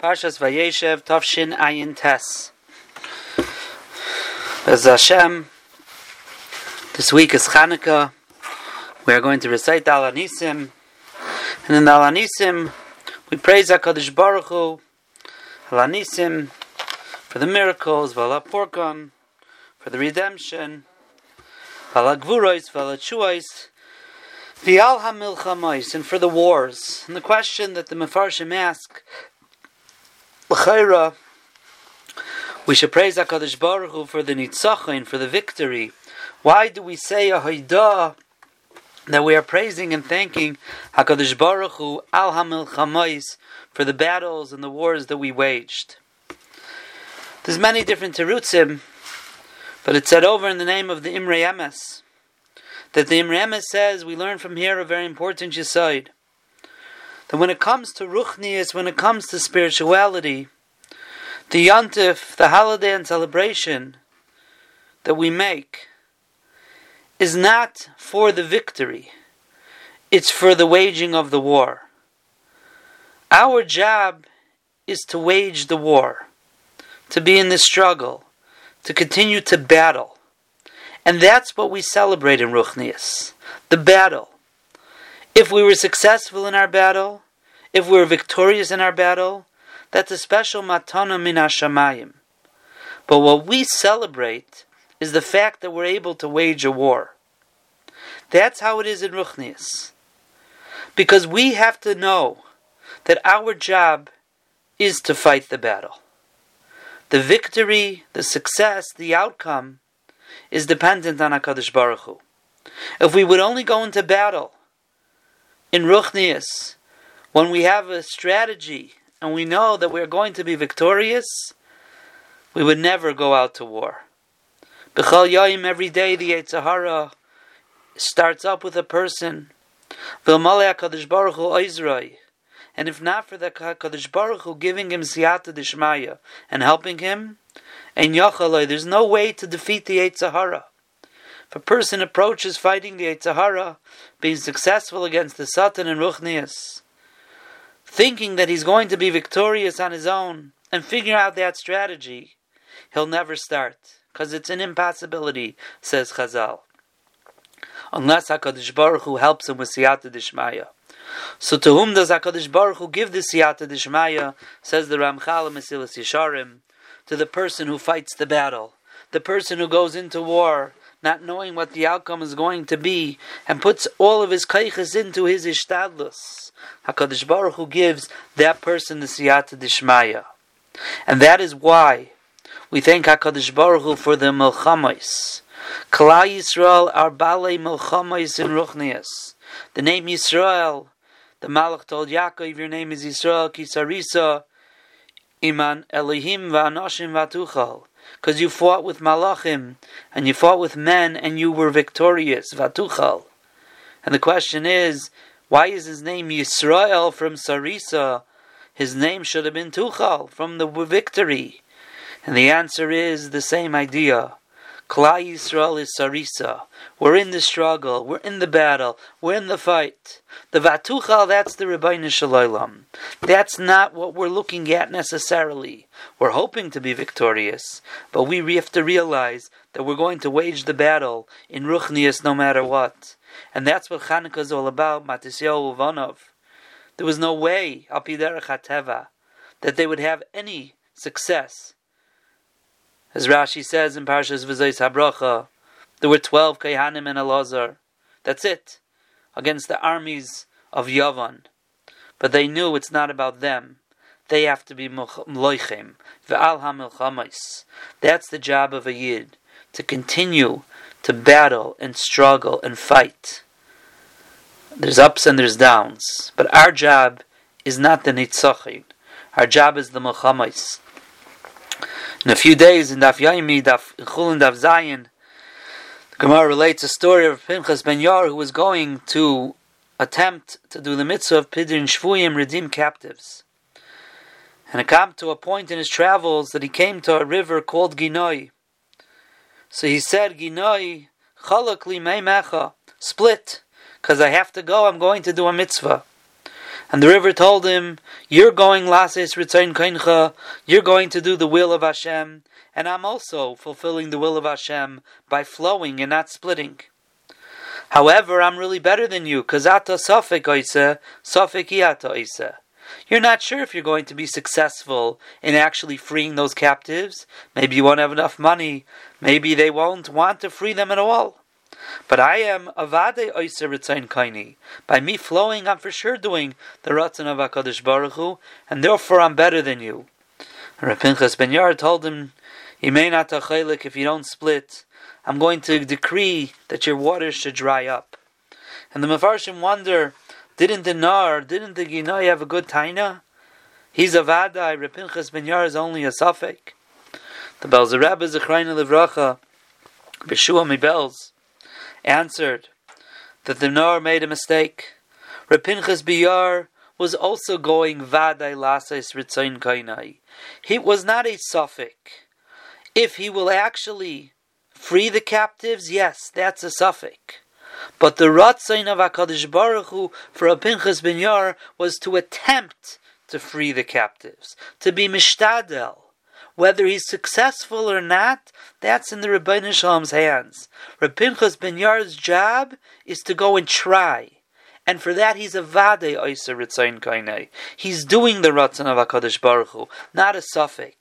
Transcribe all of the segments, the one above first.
Parshas Vayeshev, Tavshin Ayin Tes. As Hashem, this week is Chanukah. We are going to recite the Alanisim. And in the Alanisim, we praise HaKadosh Baruch Hu, Alanisim, for the miracles, Vala Porkon, for the redemption, Vala Gvurois, Vala Chuais, Vial HaMilchamais, and for the wars. And the question that the Mefarshim ask L'chaira, we should praise HaKadosh Baruch Hu for the nitzachon, for the victory. Why do we say a haidah that we are praising and thanking HaKadosh Baruch Hu al hamilchamais for the battles and the wars that we waged? There's many different terutzim, but it's said over in the name of the Imrei Emes that the Imrei Emes says we learn from here a very important yisoid that when it comes to ruchnias, when it comes to spirituality, the yontif, the holiday and celebration that we make, is not for the victory, it's for the waging of the war. Our job is to wage the war, to be in the struggle, to continue to battle. And that's what we celebrate in Ruchnias the battle. If we were successful in our battle, if we were victorious in our battle, that's a special matana min hashamayim. But what we celebrate is the fact that we're able to wage a war. That's how it is in Ruchnias. Because we have to know that our job is to fight the battle. The victory, the success, the outcome is dependent on HaKadosh Baruch Hu. If we would only go into battle in Ruchnias, when we have a strategy and we know that we're going to be victorious, we would never go out to war. B'chal Yayim, every day the Yetzer Hara starts up with a person. And if not for the HaKadosh Baruch Hu giving him siyata dishmaya and helping him, and yachaloi, there's no way to defeat the Yetzer Hara. If a person approaches fighting the Yetzer Hara, being successful against the Satan and Ruchnias, thinking that he's going to be victorious on his own, and figure out that strategy, he'll never start, because it's an impossibility, says Chazal. Unless HaKadosh Baruch Hu helps him with Siyata Dishmaya. So to whom does HaKadosh Baruch Hu give the Siyata Dishmaya, says the Ramchal Mesilas Yesharim, to the person who fights the battle, the person who goes into war, not knowing what the outcome is going to be, and puts all of his kaiches into his ishtadlus. Hakadosh Baruch Hu gives that person the siyata dishmaya, and that is why we thank Hakadosh Baruch Hu for the milchamais. Kala Yisrael are balei milchamais in ruchnias. The name Yisrael, the Malach told Yaakov, your name is Yisrael Kisarisa. Iman Elohim va'anoshim va'tuchal because you fought with malachim and you fought with men and you were victorious. Vatuchal. And the question is, why is his name Yisrael from Sarisa? His name should have been Tuchal from the victory. And the answer is the same idea. Klal Yisrael is Sarisa. We're in the struggle. We're in the battle. We're in the fight. The Vatuchal, that's the Rabbeinu Shalom. That's not what we're looking at necessarily. We're hoping to be victorious, but we have to realize that we're going to wage the battle in Ruchnias no matter what. And that's what Chanukah is all about, Matisyahu Uvanov. There was no way, Alpiderech HaTeva, that they would have any success as Rashi says in Parshas V'zayis Habracha, there were twelve Kayhanim and Elazar. That's it. Against the armies of Yavan. But they knew it's not about them. They have to be Mloichem. Ve'al HaMilchamais. That's the job of a Yid. To continue to battle and struggle and fight. There's ups and there's downs. But our job is not the Nitzachid. Our job is the Milchamais. In a few days, in Daf Yaimi, Daf Chul and Daf Zayin, the Gemara relates a story of Pinchas Ben Yair who was going to attempt to do the mitzvah of Pidyon Shvuyim, redeem captives. And it came to a point in his travels that he came to a river called Ginoi. So he said, Ginoi, chalakli meimecha, split, because I have to go, I'm going to do a mitzvah. And the river told him, You're going lases ritzain kaincha, you're going to do the will of Hashem, and I'm also fulfilling the will of Hashem by flowing and not splitting. However, I'm really better than you, because ata safik oise, safik iata oise. You're not sure if you're going to be successful in actually freeing those captives. Maybe you won't have enough money. Maybe they won't want to free them at all. But I am avade oiser ritzain kaini. By me flowing, I'm for sure doing the ratzon of Hakadosh Baruch Hu, and therefore I'm better than you. Pinchas ben Yair told him, "You may not tachelik if you don't split. I'm going to decree that your waters should dry up." And the Mefarshim wonder, didn't the Nar, didn't the Ginai have a good taina? He's a vadai. Repinchas ben Yair is only a suffix. The Belzer Rebbe Zechrayna Livracha, Beshua Mibels, answered that the Nor made a mistake. Rapinchas Biyar was also going Vadai Lases Ritzain Kainai. He was not a suffix. If he will actually free the captives, yes, that's a suffix. But the Ratzain of HaKadosh Baruch Hu for Rapinchas Binyar was to attempt to free the captives, to be mishtadel. Whether he's successful or not, that's in the Rebbeinu Shalom's hands. Rabbi ben Yair's job is to go and try. And for that, he's a vade oiser ritzayin kainei. He's doing the ratzon of Hakadosh Baruch Hu, not a suffix.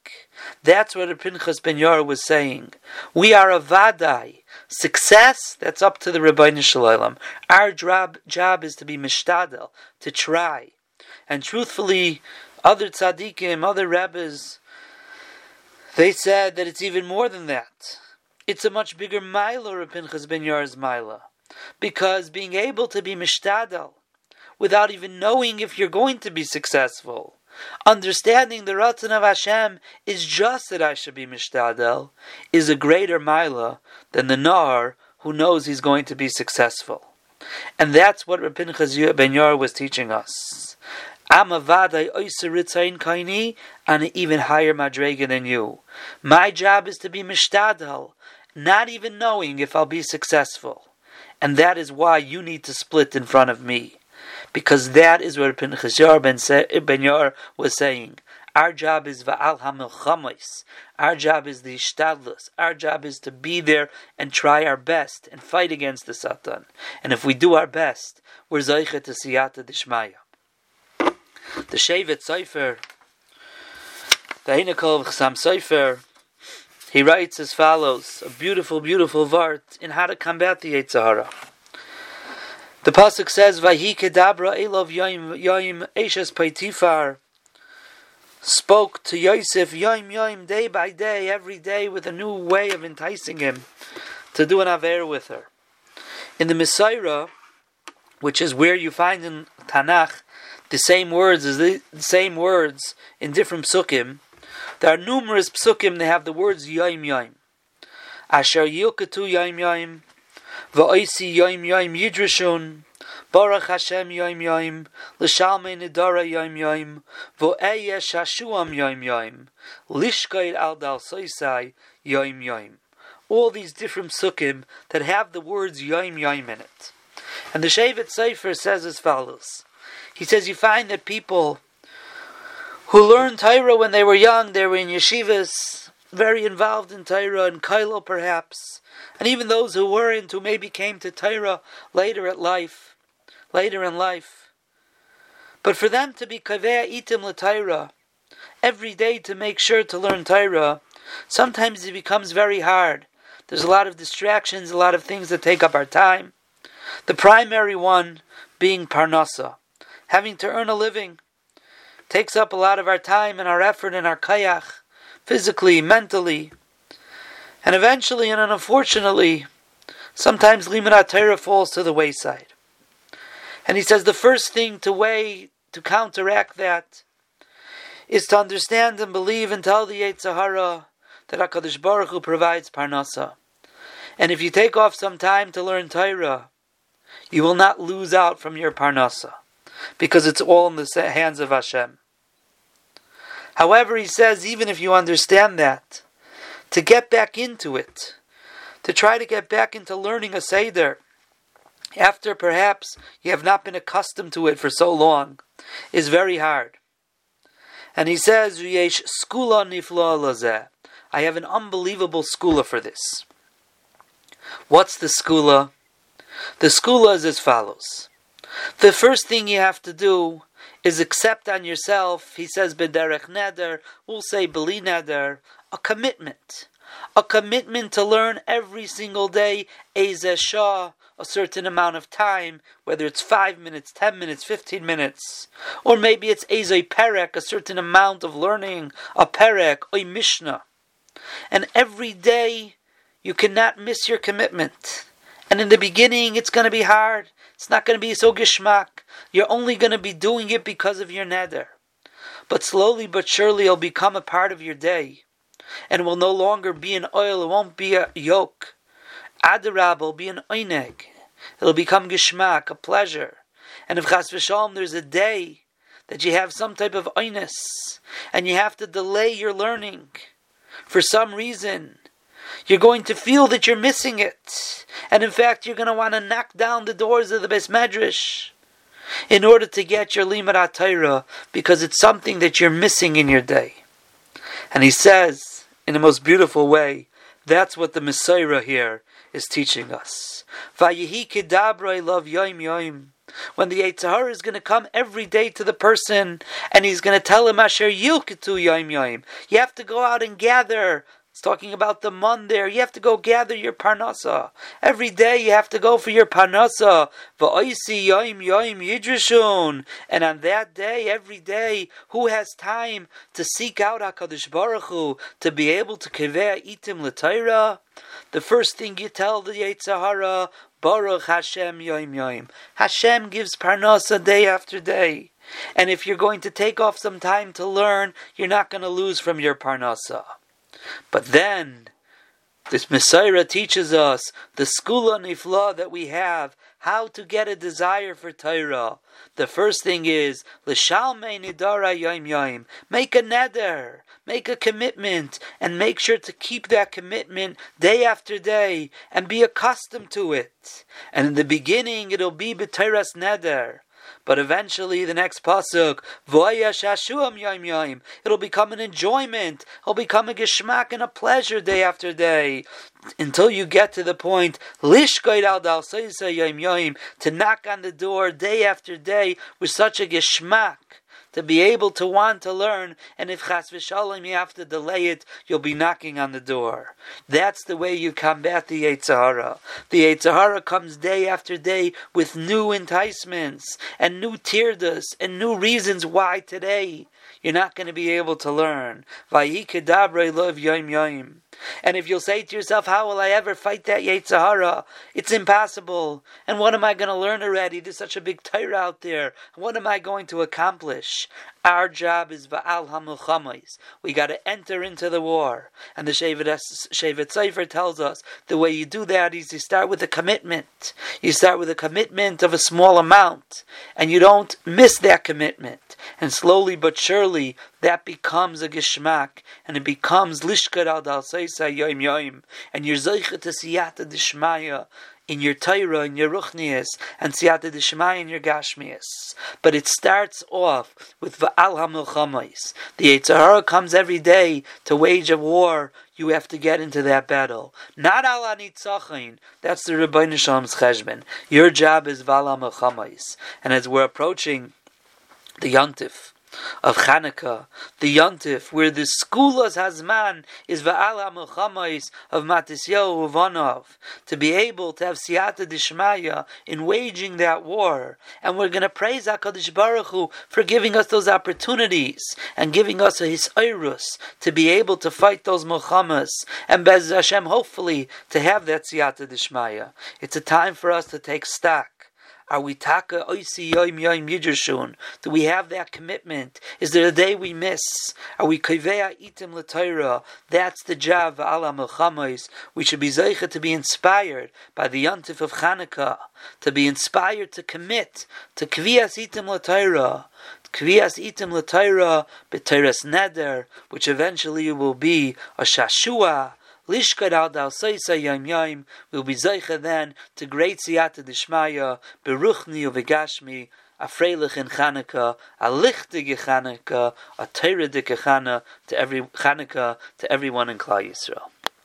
That's what Pinchas ben Yair was saying. We are a vadai. Success, that's up to the Rebbeinu Shalom. Our job, job is to be mishtadel, to try. And truthfully, other tzaddikim, other rabbis, they said that it's even more than that. It's a much bigger milah of Pinchas ben Yair's milah. Because being able to be mishtadal, without even knowing if you're going to be successful, understanding the Ratzon of Hashem is just that I should be mishtadel, is a greater milah than the Nar who knows he's going to be successful. And that's what Pinchas ben Yair was teaching us. I'm a vaday oiseritzain kaini on an even higher madrega than you. My job is to be mishtadal, not even knowing if I'll be successful. And that is why you need to split in front of me. Because that is what Pinchas ben, ben Yair was saying. Our job is va'al hamilchamos. Our job is the ishtadlus. Our job is to be there and try our best and fight against the Satan. And if we do our best, we're zeichet to siyata dishmaya. The Shevet Sofer, the Hinekol Chasam Sofer, he writes as follows, a beautiful, beautiful vart in how to combat the Yetzer Hara. The pasuk says, "Vahi kedabra elov yoim yoim eshes peitifar." Spoke to Yosef yoim yoim day by day, every day, with a new way of enticing him to do an aver with her. In the Masorah, which is where you find in Tanakh the same words as the same words in different psukim. There are numerous psukim that have the words yaim yaim. Asher yilkatu yaim yaim, va'oisi yaim yaim yidrashun, Baruch Hashem yaim yaim, l'shalmei nidara yaim yaim, va'eye shashuam yaim yaim, lishkayit al dal soisai yaim yaim. All these different psukim that have the words yaim yaim in it. And the Shevet Sofer says as follows. He says you find that people who learned Torah when they were young, they were in yeshivas, very involved in Torah and Kailo perhaps, and even those who weren't, who maybe came to Torah later at life, later in life. But for them to be kaveh itim l'Torah, every day to make sure to learn Torah, sometimes it becomes very hard. There's a lot of distractions, a lot of things that take up our time. The primary one being parnasa having to earn a living takes up a lot of our time and our effort and our kayach, physically, mentally, and eventually and unfortunately, sometimes limanat Torah falls to the wayside. And he says the first thing to weigh to counteract that is to understand and believe and tell the Yetzer Hara that Hakadosh Baruch Hu provides parnasa. And if you take off some time to learn Torah, you will not lose out from your parnasa because it's all in the hands of Hashem. However, he says, even if you understand that, to get back into it, to try to get back into learning a Seder, after perhaps you have not been accustomed to it for so long, is very hard. And he says, Yesh skula nifla. I have an unbelievable skula for this. What's the skula? The skula is as follows. The first thing you have to do is accept on yourself, he says, bederech neder, we'll say beli neder, a commitment. A commitment to learn every single day, Shah, a certain amount of time, whether it's five minutes, ten minutes, fifteen minutes, or maybe it's Ezei Perek, a certain amount of learning, a Perek, a Mishnah. And every day you cannot miss your commitment. And in the beginning, it's going to be hard. It's not going to be so geschmack. You're only going to be doing it because of your neder. But slowly but surely, it'll become a part of your day. And will no longer be an oil, it won't be a yoke. Adarab will be an oineg. It'll become geschmack, a pleasure. And if chas v'shalom, there's a day that you have some type of oinus, and you have to delay your learning for some reason, you're going to feel that you're missing it. And in fact, you're going to want to knock down the doors of the Beis Medrash in order to get your Limud Torah because it's something that you're missing in your day. And he says, in the most beautiful way, that's what the Masorah here is teaching us. Vayihi kedabra love yoim yoim. When the Yitzhar is going to come every day to the person and he's going to tell him, Asher yilketu yoim yoim. You have to go out and gather it's talking about the mon there. You have to go gather your parnasa. Every day you have to go for your parnasa. And on that day, every day, who has time to seek out HaKadosh Baruch Hu, to be able to kiveh itim l'tayra? The first thing you tell the Yetzer Hara, Baruch Hashem yoim yoim. Hashem gives parnasa day after day. And if you're going to take off some time to learn, you're not going to lose from your parnasa. But then, this Masorah teaches us the skula nifla that we have, how to get a desire for Torah. The first thing is l'shalmei nidara yom yom. Make a neder, make a commitment, and make sure to keep that commitment day after day, and be accustomed to it. And in the beginning, it'll be b'Torah's neder. But eventually, the next pasuk, it'll become an enjoyment. It'll become a geschmack and a pleasure day after day, until you get to the point to knock on the door day after day with such a geschmack to be able to want to learn, and if chas v'shalom you have to delay it, you'll be knocking on the door. That's the way you combat the Yetzer Hara. The Yetzer Hara comes day after day with new enticements, and new tirdas, and new reasons why today you're not going to be able to learn. Vayikedabre love. And if you'll say to yourself, How will I ever fight that Yetzer Hara? It's impossible. And what am I going to learn already? There's such a big Torah out there. What am I going to accomplish? Our job is Va'al HaMilchamais. We got to enter into the war. And the Shevet Sofer tells us the way you do that is you start with a commitment. You start with a commitment of a small amount. And you don't miss that commitment. And slowly but surely, that becomes a geschmack. And it becomes Lishkar al Dal Yoim Yoim. And you're Zeicha to Siyata Dishmaya in your Torah, in your Ruchnias, and Siyata Dishmai in your Gashmias. But it starts off with Va'al HaMilchamais. The Yetzer Hara comes every day to wage a war. You have to get into that battle. Not al anitzachin. That's the Rebbeinu Shalom's cheshbon. Your job is Va'al HaMilchamais. And as we're approaching the Yontif, of Chanukah, the Yontif, where the Skulas Hazman is Va'ala Melchamais of Matisyahu Uvanov, to be able to have Siyata Dishmaya in waging that war. And we're going to praise HaKadosh Baruch Hu for giving us those opportunities and giving us a Hisairus to be able to fight those Melchamas and Bez Hashem, hopefully, to have that Siyata Dishmaya. It's a time for us to take stock. Are we taka oisi yoim yoim yidrashun? Do we have that commitment? Is there a day we miss? Are we kivea itim l'Torah? That's the job ala melchamais. We should be zeicha to be inspired by the yontif of Chanukah, to be inspired to commit to kvias itim l'Torah. Kvias itim l'Torah, b'Torah's neder, which eventually will be a shashua, Lishkar al dal seisa yom yom will be zeicha then to great siyata dishmaya beruchni uvegashmi. a freilich in Chanukah, a lichtige Chanukah, a Torah Chanukah to every Chanukah to everyone in Klal Yisrael.